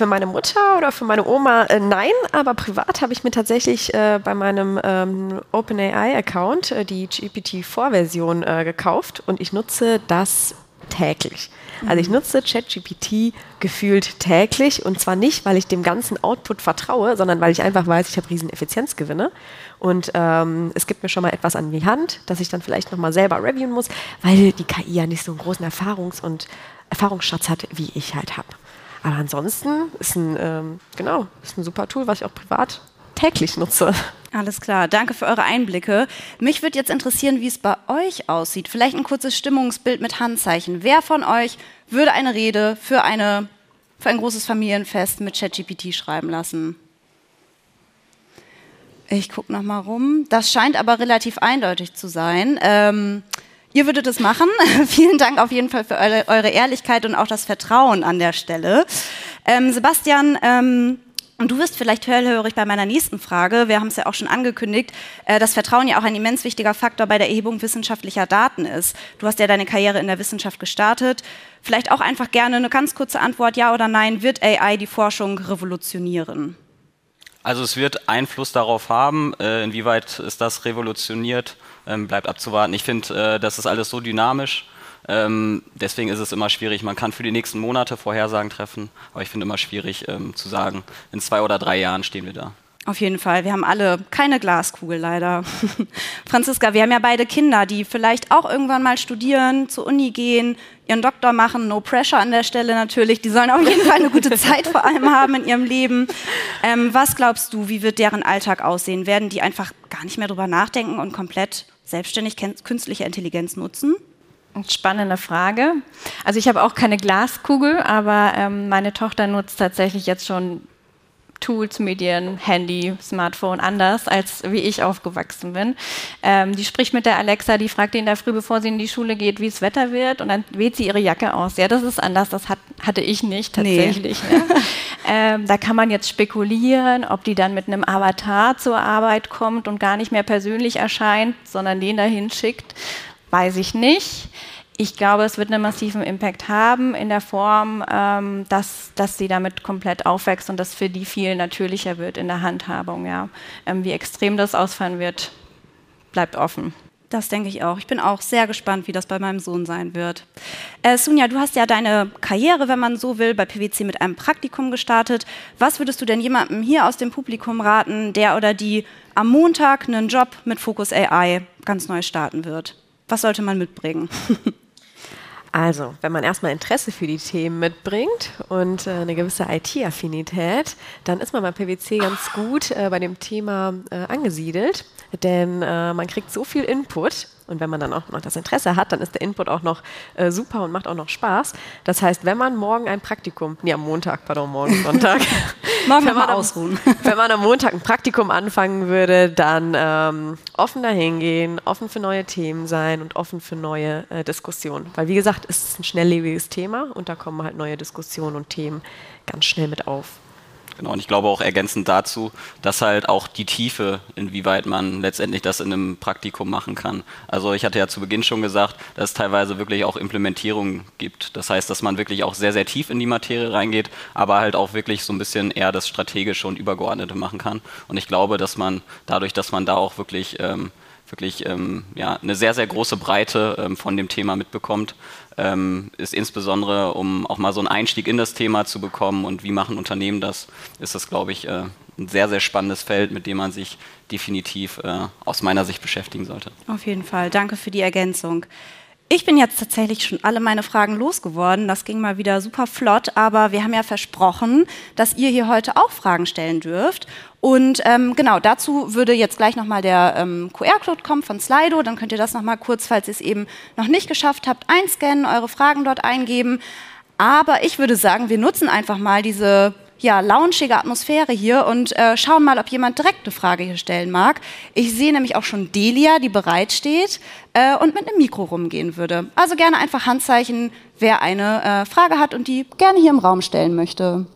Speaker 2: für meine Mutter oder für meine Oma äh, nein, aber privat habe ich mir tatsächlich äh, bei meinem ähm, OpenAI-Account äh, die GPT-4-Version äh, gekauft und ich nutze das täglich. Also ich mhm. nutze ChatGPT gefühlt täglich und zwar nicht, weil ich dem ganzen Output vertraue, sondern weil ich einfach weiß, ich habe riesen Effizienzgewinne und ähm, es gibt mir schon mal etwas an die Hand, dass ich dann vielleicht nochmal selber reviewen muss, weil die KI ja nicht so einen großen Erfahrungs- und Erfahrungsschatz hat, wie ich halt habe. Aber ansonsten ist ein, ähm, genau, ist ein super Tool, was ich auch privat täglich nutze.
Speaker 1: Alles klar, danke für eure Einblicke. Mich würde jetzt interessieren, wie es bei euch aussieht. Vielleicht ein kurzes Stimmungsbild mit Handzeichen. Wer von euch würde eine Rede für, eine, für ein großes Familienfest mit ChatGPT schreiben lassen? Ich gucke noch mal rum. Das scheint aber relativ eindeutig zu sein. Ähm, Ihr würdet es machen. (laughs) Vielen Dank auf jeden Fall für eure, eure, Ehrlichkeit und auch das Vertrauen an der Stelle. Ähm, Sebastian, ähm, du wirst vielleicht hellhörig bei meiner nächsten Frage. Wir haben es ja auch schon angekündigt, äh, dass Vertrauen ja auch ein immens wichtiger Faktor bei der Erhebung wissenschaftlicher Daten ist. Du hast ja deine Karriere in der Wissenschaft gestartet. Vielleicht auch einfach gerne eine ganz kurze Antwort, ja oder nein, wird AI die Forschung revolutionieren?
Speaker 3: Also es wird Einfluss darauf haben, äh, inwieweit ist das revolutioniert ähm, bleibt abzuwarten. Ich finde, äh, das ist alles so dynamisch. Ähm, deswegen ist es immer schwierig. Man kann für die nächsten Monate Vorhersagen treffen, aber ich finde immer schwierig ähm, zu sagen, in zwei oder drei Jahren stehen wir da.
Speaker 1: Auf jeden Fall. Wir haben alle keine Glaskugel leider. (laughs) Franziska, wir haben ja beide Kinder, die vielleicht auch irgendwann mal studieren, zur Uni gehen, ihren Doktor machen. No pressure an der Stelle natürlich. Die sollen auf jeden Fall eine gute (laughs) Zeit vor allem haben in ihrem Leben. Ähm, was glaubst du, wie wird deren Alltag aussehen? Werden die einfach gar nicht mehr drüber nachdenken und komplett selbstständig künstliche Intelligenz nutzen?
Speaker 4: Spannende Frage. Also ich habe auch keine Glaskugel, aber ähm, meine Tochter nutzt tatsächlich jetzt schon Tools, Medien, Handy, Smartphone anders, als wie ich aufgewachsen bin. Ähm, die spricht mit der Alexa, die fragt ihn da früh, bevor sie in die Schule geht, wie es Wetter wird und dann wählt sie ihre Jacke aus. Ja, das ist anders, das hat, hatte ich nicht tatsächlich. Nee. Ne? (laughs) ähm, da kann man jetzt spekulieren, ob die dann mit einem Avatar zur Arbeit kommt und gar nicht mehr persönlich erscheint, sondern den dahin schickt. Weiß ich nicht ich glaube, es wird einen massiven Impact haben in der Form, ähm, dass, dass sie damit komplett aufwächst und das für die viel natürlicher wird in der Handhabung. Ja. Ähm, wie extrem das ausfallen wird, bleibt offen.
Speaker 1: Das denke ich auch. Ich bin auch sehr gespannt, wie das bei meinem Sohn sein wird. Äh, Sunja, du hast ja deine Karriere, wenn man so will, bei PwC mit einem Praktikum gestartet. Was würdest du denn jemandem hier aus dem Publikum raten, der oder die am Montag einen Job mit Focus AI ganz neu starten wird? Was sollte man mitbringen? (laughs)
Speaker 2: Also, wenn man erstmal Interesse für die Themen mitbringt und äh, eine gewisse IT-Affinität, dann ist man bei PwC ganz gut äh, bei dem Thema äh, angesiedelt, denn äh, man kriegt so viel Input und wenn man dann auch noch das Interesse hat, dann ist der Input auch noch äh, super und macht auch noch Spaß. Das heißt, wenn man morgen ein Praktikum, nee, am Montag, pardon, morgen (laughs) Sonntag.
Speaker 1: morgen wenn man ausruhen. (laughs)
Speaker 2: wenn man am Montag ein Praktikum anfangen würde, dann ähm, offen dahin gehen, offen für neue Themen sein und offen für neue äh, Diskussionen. Weil wie gesagt, es ist ein schnelllebiges Thema und da kommen halt neue Diskussionen und Themen ganz schnell mit auf.
Speaker 3: Genau, und ich glaube auch ergänzend dazu, dass halt auch die Tiefe, inwieweit man letztendlich das in einem Praktikum machen kann. Also ich hatte ja zu Beginn schon gesagt, dass es teilweise wirklich auch Implementierungen gibt. Das heißt, dass man wirklich auch sehr, sehr tief in die Materie reingeht, aber halt auch wirklich so ein bisschen eher das Strategische und Übergeordnete machen kann. Und ich glaube, dass man dadurch, dass man da auch wirklich ähm, wirklich ähm, ja, eine sehr, sehr große Breite ähm, von dem Thema mitbekommt, ähm, ist insbesondere, um auch mal so einen Einstieg in das Thema zu bekommen und wie machen Unternehmen das, ist das, glaube ich, äh, ein sehr, sehr spannendes Feld, mit dem man sich definitiv äh, aus meiner Sicht beschäftigen sollte.
Speaker 1: Auf jeden Fall. Danke für die Ergänzung. Ich bin jetzt tatsächlich schon alle meine Fragen losgeworden. Das ging mal wieder super flott, aber wir haben ja versprochen, dass ihr hier heute auch Fragen stellen dürft. Und ähm, genau, dazu würde jetzt gleich nochmal der ähm, QR-Code kommen von Slido. Dann könnt ihr das nochmal kurz, falls ihr es eben noch nicht geschafft habt, einscannen, eure Fragen dort eingeben. Aber ich würde sagen, wir nutzen einfach mal diese ja, launchige Atmosphäre hier und äh, schauen mal, ob jemand direkt eine Frage hier stellen mag. Ich sehe nämlich auch schon Delia, die bereitsteht äh, und mit einem Mikro rumgehen würde. Also gerne einfach Handzeichen, wer eine äh, Frage hat und die gerne hier im Raum stellen möchte.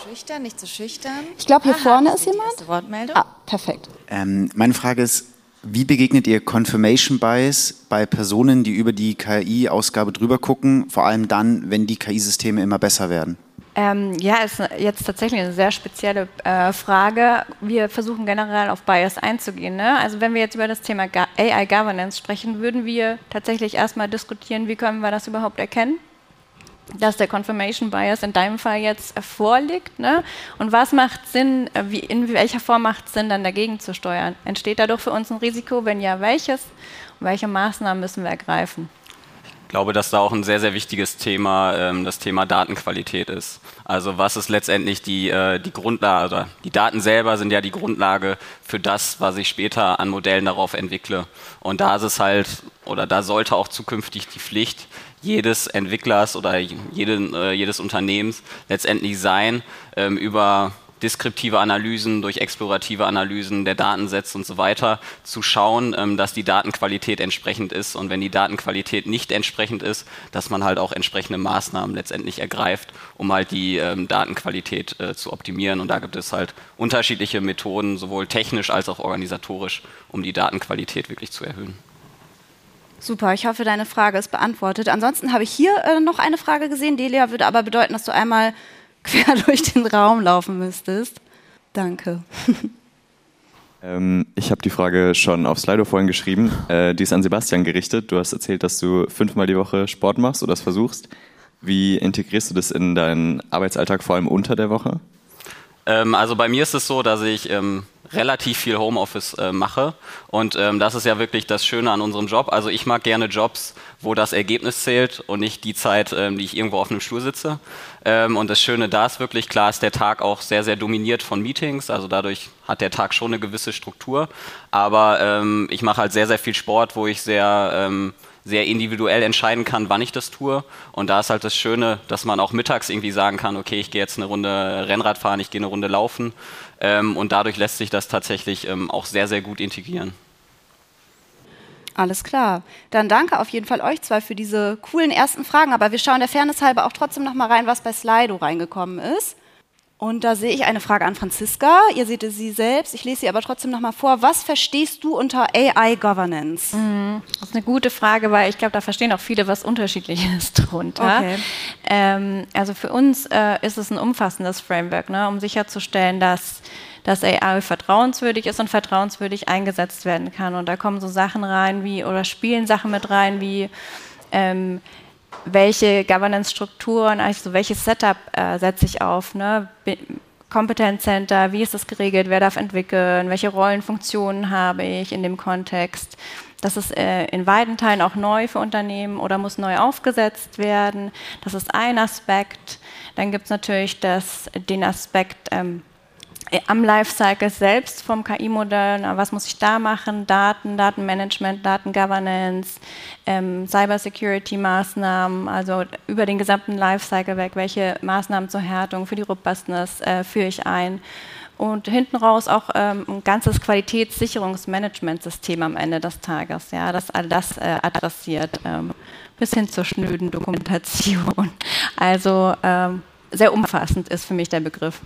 Speaker 5: Nicht zu schüchtern, nicht zu schüchtern.
Speaker 1: Ich glaube, hier Aha, vorne ist jemand.
Speaker 5: Wortmeldung.
Speaker 1: Ah, perfekt.
Speaker 6: Ähm, meine Frage ist, wie begegnet ihr Confirmation Bias bei Personen, die über die KI-Ausgabe drüber gucken, vor allem dann, wenn die KI-Systeme immer besser werden?
Speaker 4: Ähm, ja, ist jetzt tatsächlich eine sehr spezielle äh, Frage. Wir versuchen generell auf Bias einzugehen. Ne? Also wenn wir jetzt über das Thema AI Governance sprechen, würden wir tatsächlich erstmal diskutieren, wie können wir das überhaupt erkennen? Dass der Confirmation Bias in deinem Fall jetzt vorliegt. Ne? Und was macht Sinn, äh, wie, in welcher Form macht es Sinn, dann dagegen zu steuern? Entsteht dadurch für uns ein Risiko? Wenn ja, welches? Und welche Maßnahmen müssen wir ergreifen?
Speaker 3: Ich glaube, dass da auch ein sehr, sehr wichtiges Thema ähm, das Thema Datenqualität ist. Also was ist letztendlich die, äh, die Grundlage, oder die Daten selber sind ja die Grundlage für das, was ich später an Modellen darauf entwickle. Und da ist es halt, oder da sollte auch zukünftig die Pflicht jedes Entwicklers oder jeden, äh, jedes Unternehmens letztendlich sein, ähm, über deskriptive Analysen, durch explorative Analysen der Datensätze und so weiter zu schauen, ähm, dass die Datenqualität entsprechend ist. Und wenn die Datenqualität nicht entsprechend ist, dass man halt auch entsprechende Maßnahmen letztendlich ergreift, um halt die ähm, Datenqualität äh, zu optimieren. Und da gibt es halt unterschiedliche Methoden, sowohl technisch als auch organisatorisch, um die Datenqualität wirklich zu erhöhen.
Speaker 1: Super, ich hoffe, deine Frage ist beantwortet. Ansonsten habe ich hier äh, noch eine Frage gesehen. Delia würde aber bedeuten, dass du einmal (laughs) quer durch den Raum laufen müsstest. Danke. (laughs)
Speaker 7: Ähm, ich habe die Frage schon auf Slido vorhin geschrieben. Äh, die ist an Sebastian gerichtet. Du hast erzählt, dass du fünfmal die Woche Sport machst oder das versuchst. Wie integrierst du das in deinen Arbeitsalltag, vor allem unter der Woche?
Speaker 3: Ähm, also bei mir ist es so, dass ich ähm, relativ viel Homeoffice äh, mache. Und ähm, das ist ja wirklich das Schöne an unserem Job. Also ich mag gerne Jobs, wo das Ergebnis zählt und nicht die Zeit, ähm, die ich irgendwo auf einem Stuhl sitze. Ähm, und das Schöne da ist wirklich, klar ist der Tag auch sehr, sehr dominiert von Meetings. Also dadurch hat der Tag schon eine gewisse Struktur. Aber ähm, ich mache halt sehr, sehr viel Sport, wo ich sehr sehr individuell entscheiden kann, wann ich das tue. Und da ist halt das Schöne, dass man auch mittags irgendwie sagen kann, okay, ich gehe jetzt eine Runde Rennrad fahren, ich gehe eine Runde laufen. Ähm, und dadurch lässt sich das tatsächlich ähm, auch sehr, sehr gut integrieren.
Speaker 1: Alles klar. Dann danke auf jeden Fall euch zwei für diese coolen ersten Fragen. Aber wir schauen der Fairness halber auch trotzdem noch mal rein, was bei Slido reingekommen ist. Und da sehe ich eine Frage an Franziska. Ihr seht sie selbst. Ich lese sie aber trotzdem noch mal vor. Was verstehst du unter AI Governance?
Speaker 4: Mhm. Das ist eine gute Frage, weil ich glaube, da verstehen auch viele was Unterschiedliches (laughs) drunter. Okay. Ähm, also für uns äh, ist es ein umfassendes Framework, ne, um sicherzustellen, dass dass AI vertrauenswürdig ist und vertrauenswürdig eingesetzt werden kann. Und da kommen so Sachen rein wie, oder spielen Sachen mit rein wie, ähm, welche Governance-Strukturen, also welches Setup äh, setze ich auf, ne? Competence Center, wie ist das geregelt, wer darf entwickeln, welche Rollenfunktionen habe ich in dem Kontext. Das ist äh, in weiten Teilen auch neu für Unternehmen oder muss neu aufgesetzt werden. Das ist ein Aspekt. Dann gibt es natürlich das, den Aspekt ähm, am Lifecycle selbst vom KI-Modell, was muss ich da machen? Daten, Datenmanagement, Datengovernance, ähm, Cybersecurity-Maßnahmen, also über den gesamten Lifecycle weg, welche Maßnahmen zur Härtung für die Robustness äh, führe ich ein? Und hinten raus auch ähm, ein ganzes Qualitätssicherungsmanagementsystem am Ende des Tages, ja, das all das äh, adressiert, ähm, bis hin zur schnöden Dokumentation. Also ähm, sehr umfassend ist für mich der Begriff.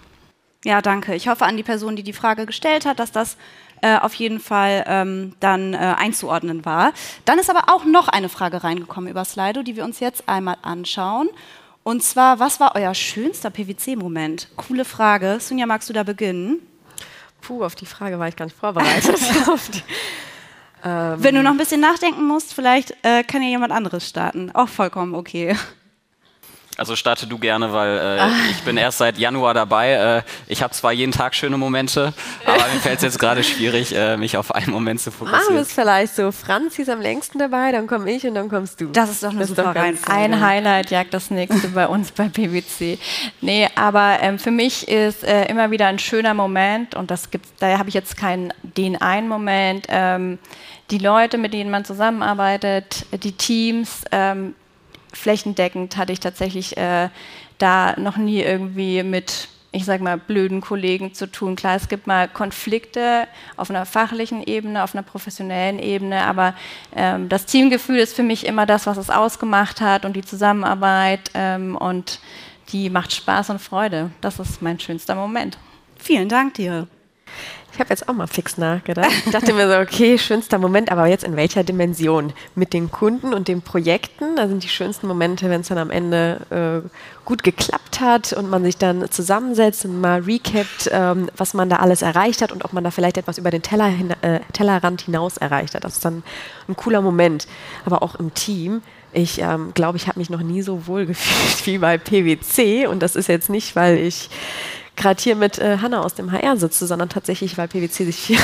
Speaker 1: Ja, danke. Ich hoffe an die Person, die die Frage gestellt hat, dass das äh, auf jeden Fall ähm, dann äh, einzuordnen war. Dann ist aber auch noch eine Frage reingekommen über Slido, die wir uns jetzt einmal anschauen. Und zwar, was war euer schönster PwC-Moment? Coole Frage. Sunja, magst du da beginnen?
Speaker 2: Puh, auf die Frage war ich gar nicht vorbereitet. (laughs) (laughs)
Speaker 1: ähm Wenn du noch ein bisschen nachdenken musst, vielleicht äh, kann ja jemand anderes starten. Auch vollkommen okay.
Speaker 3: Also starte du gerne, weil äh, ah. ich bin erst seit Januar dabei. Äh, ich habe zwar jeden Tag schöne Momente, aber mir fällt es jetzt gerade schwierig, äh, mich auf einen Moment zu fokussieren.
Speaker 2: Ah, ist vielleicht so. Franz ist am längsten dabei, dann komme ich und dann kommst du.
Speaker 4: Das ist doch eine das super Reihenfolge. Ein Highlight jagt das nächste bei uns bei PwC. Nee, aber ähm, für mich ist äh, immer wieder ein schöner Moment und das gibt's, da habe ich jetzt keinen den einen Moment. Ähm, die Leute, mit denen man zusammenarbeitet, die Teams, ähm, flächendeckend hatte ich tatsächlich äh, da noch nie irgendwie mit ich sage mal, blöden Kollegen zu tun. Klar, es gibt mal Konflikte auf einer fachlichen Ebene, auf einer professionellen Ebene, aber ähm, das Teamgefühl ist für mich immer das, was es ausgemacht hat und die Zusammenarbeit ähm, und die macht Spaß und Freude. Das ist mein schönster Moment.
Speaker 1: Vielen Dank dir.
Speaker 2: Ich habe jetzt auch mal fix nachgedacht. Ich dachte mir so, okay, schönster Moment, aber jetzt in welcher Dimension? Mit den Kunden und den Projekten, da sind die schönsten Momente, wenn es dann am Ende äh, gut geklappt hat und man sich dann zusammensetzt und mal recapt, ähm, was man da alles erreicht hat und ob man da vielleicht etwas über den Teller hin, äh, Tellerrand hinaus erreicht hat. Das ist dann ein cooler Moment. Aber auch im Team, ich ähm, glaube, ich habe mich noch nie so wohl (laughs) gefühlt wie bei PwC und das ist jetzt nicht, weil ich gerade hier mit äh, Hanna aus dem HR sitze, sondern tatsächlich, weil PwC sich hier.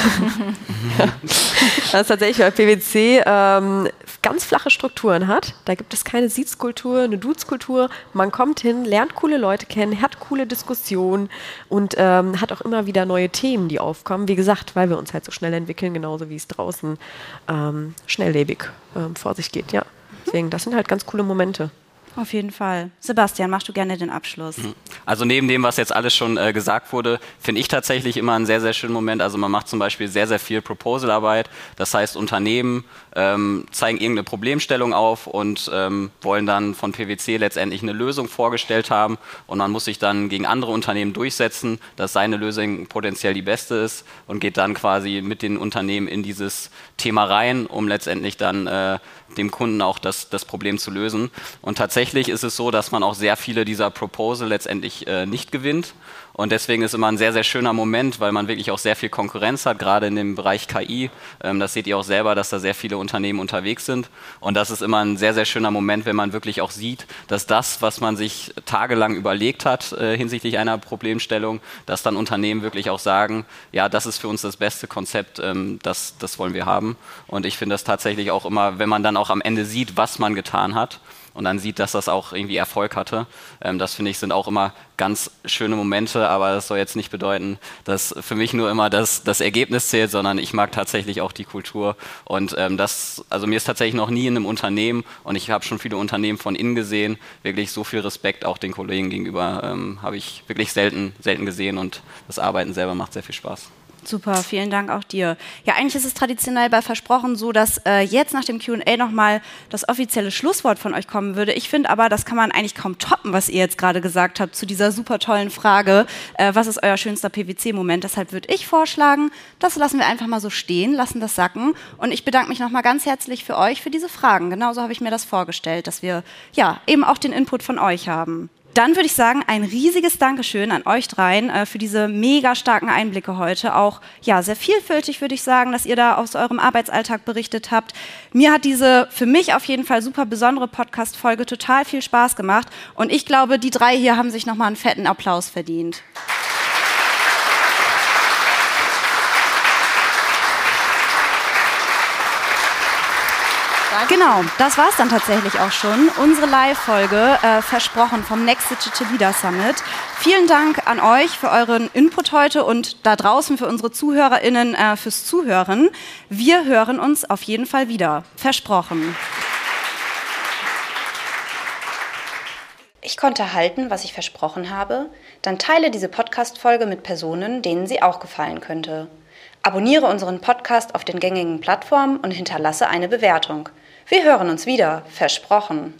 Speaker 2: (laughs) das ist tatsächlich, weil PwC ähm, ganz flache Strukturen hat. Da gibt es keine Sitzkultur, eine Dudes-Kultur. Man kommt hin, lernt coole Leute kennen, hat coole Diskussionen und ähm, hat auch immer wieder neue Themen, die aufkommen. Wie gesagt, weil wir uns halt so schnell entwickeln, genauso wie es draußen ähm, schnelllebig ähm, vor sich geht. Ja. Deswegen, das sind halt ganz coole Momente.
Speaker 1: Auf jeden Fall. Sebastian, machst du gerne den Abschluss? Mhm.
Speaker 3: Also neben dem, was jetzt alles schon äh, gesagt wurde, finde ich tatsächlich immer einen sehr, sehr schönen Moment. Also man macht zum Beispiel sehr, sehr viel Proposal-Arbeit. Das heißt, Unternehmen ähm, zeigen irgendeine Problemstellung auf und ähm, wollen dann von PwC letztendlich eine Lösung vorgestellt haben. Und man muss sich dann gegen andere Unternehmen durchsetzen, dass seine Lösung potenziell die beste ist und geht dann quasi mit den Unternehmen in dieses Thema rein, um letztendlich dann äh, dem Kunden auch das, das Problem zu lösen. Und tatsächlich ist es so, dass man auch sehr viele dieser Proposal letztendlich äh, nicht gewinnt und deswegen ist immer ein sehr, sehr schöner Moment, weil man wirklich auch sehr viel Konkurrenz hat, gerade in dem Bereich KI. Ähm, das seht ihr auch selber, dass da sehr viele Unternehmen unterwegs sind. Und das ist immer ein sehr, sehr schöner Moment, wenn man wirklich auch sieht, dass das, was man sich tagelang überlegt hat äh, hinsichtlich einer Problemstellung, dass dann Unternehmen wirklich auch sagen, ja, das ist für uns das beste Konzept, ähm, das, das wollen wir haben. Und ich finde das tatsächlich auch immer, wenn man dann auch am Ende sieht, was man getan hat, und dann sieht, dass das auch irgendwie Erfolg hatte. Ähm, das finde ich sind auch immer ganz schöne Momente, aber das soll jetzt nicht bedeuten, dass für mich nur immer das, das Ergebnis zählt, sondern ich mag tatsächlich auch die Kultur. Und ähm, das, also mir ist tatsächlich noch nie in einem Unternehmen und ich habe schon viele Unternehmen von innen gesehen, wirklich so viel Respekt auch den Kollegen gegenüber ähm, habe ich wirklich selten, selten gesehen und das Arbeiten selber macht sehr viel Spaß.
Speaker 1: Super, vielen Dank auch dir. Ja, eigentlich ist es traditionell bei Versprochen so, dass äh, jetzt nach dem QA nochmal das offizielle Schlusswort von euch kommen würde. Ich finde aber, das kann man eigentlich kaum toppen, was ihr jetzt gerade gesagt habt zu dieser super tollen Frage, äh, was ist euer schönster PwC-Moment? Deshalb würde ich vorschlagen, das lassen wir einfach mal so stehen, lassen das sacken. Und ich bedanke mich nochmal ganz herzlich für euch, für diese Fragen. Genauso habe ich mir das vorgestellt, dass wir ja eben auch den Input von euch haben. Dann würde ich sagen, ein riesiges Dankeschön an euch dreien äh, für diese mega starken Einblicke heute. Auch ja, sehr vielfältig würde ich sagen, dass ihr da aus eurem Arbeitsalltag berichtet habt. Mir hat diese für mich auf jeden Fall super besondere Podcast-Folge total viel Spaß gemacht. Und ich glaube, die drei hier haben sich nochmal einen fetten Applaus verdient. Genau, das war es dann tatsächlich auch schon. Unsere Live-Folge äh, versprochen vom Next Digital Leader Summit. Vielen Dank an euch für euren Input heute und da draußen für unsere ZuhörerInnen äh, fürs Zuhören. Wir hören uns auf jeden Fall wieder. Versprochen.
Speaker 8: Ich konnte halten, was ich versprochen habe? Dann teile diese Podcast-Folge mit Personen, denen sie auch gefallen könnte. Abonniere unseren Podcast auf den gängigen Plattformen und hinterlasse eine Bewertung. Wir hören uns wieder, versprochen.